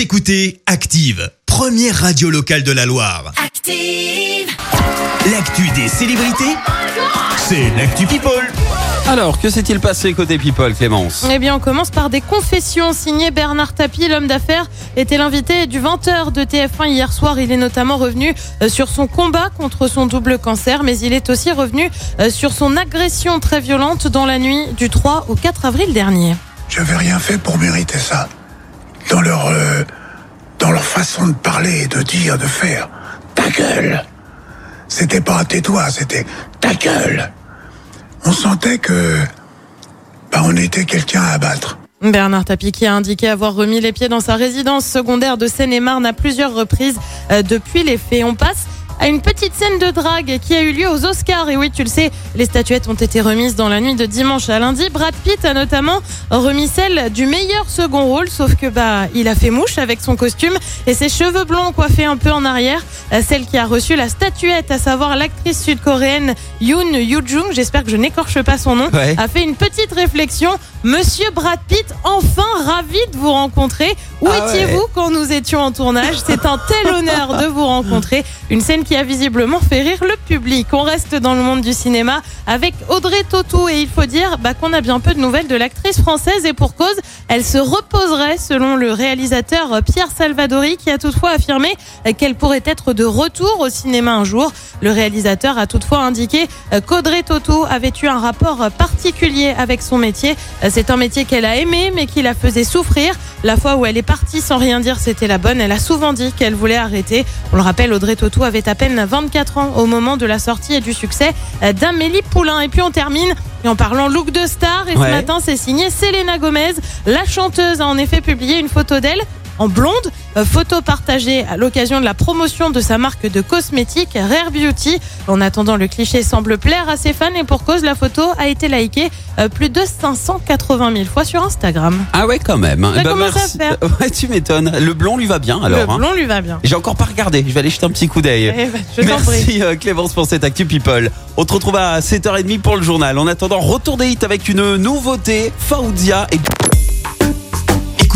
Vous écoutez Active, première radio locale de la Loire. Active. L'actu des célébrités, c'est l'actu People. Alors, que s'est-il passé côté People, Clémence? Eh bien, on commence par des confessions signées Bernard Tapie, l'homme d'affaires, était l'invité du 20h de TF1 hier soir. Il est notamment revenu euh, sur son combat contre son double cancer, mais il est aussi revenu euh, sur son agression très violente dans la nuit du 3 au 4 avril dernier. J'avais rien fait pour mériter ça. Dans leur, euh, dans leur façon de parler, de dire, de faire. Ta gueule. C'était pas tais-toi, c'était ta gueule. On sentait que, bah, on était quelqu'un à abattre. Bernard Tapie a indiqué avoir remis les pieds dans sa résidence secondaire de Seine-et-Marne à plusieurs reprises euh, depuis les faits. On passe à une petite scène de drague qui a eu lieu aux Oscars. Et oui, tu le sais, les statuettes ont été remises dans la nuit de dimanche à lundi. Brad Pitt a notamment remis celle du meilleur second rôle, sauf que bah il a fait mouche avec son costume et ses cheveux blonds coiffés un peu en arrière. Euh, Celle qui a reçu la statuette, à savoir l'actrice sud-coréenne Yoon Yoo-jung, j'espère que je n'écorche pas son nom, Ouais. a fait une petite réflexion. Monsieur Brad Pitt, enfin ravi de vous rencontrer. Où Ah ouais. étiez-vous quand nous étions en tournage? C'est un tel honneur de vous rencontrer. Une scène qui a visiblement fait rire le public. On reste dans le monde du cinéma avec Audrey Tautou et il faut dire bah, qu'on a bien peu de nouvelles de l'actrice française et pour cause, elle se reposerait selon le réalisateur Pierre Salvadori qui a toutefois affirmé qu'elle pourrait être de retour au cinéma un jour. Le réalisateur a toutefois indiqué qu'Audrey Tautou avait eu un rapport particulier avec son métier. C'est un métier qu'elle a aimé mais qui la faisait souffrir. La fois où elle est partie sans rien dire, c'était la bonne. Elle a souvent dit qu'elle voulait arrêter. On le rappelle, Audrey Tautou avait à peine 24 ans au moment de la sortie et du succès d'Amélie Poulain. Et puis on termine et en parlant look de star. Et Ouais. ce matin, c'est signé Selena Gomez. La chanteuse a en effet publié une photo d'elle en blonde, Euh, photo partagée à l'occasion de la promotion de sa marque de cosmétiques Rare Beauty. En attendant, le cliché semble plaire à ses fans et pour cause, la photo a été likée euh, plus de 580 000 fois sur Instagram. Ah ouais, quand même. Ça Eh ben, à merci. faire. Ouais, tu m'étonnes. Le blond lui va bien, alors. le hein. blond lui va bien. J'ai encore pas regardé. Je vais aller jeter un petit coup d'œil. Eh ben, je. Merci euh, Clémence pour cette Actu People. On te retrouve à 7h30 pour le journal. En attendant, retour des hits avec une nouveauté, Faoudia et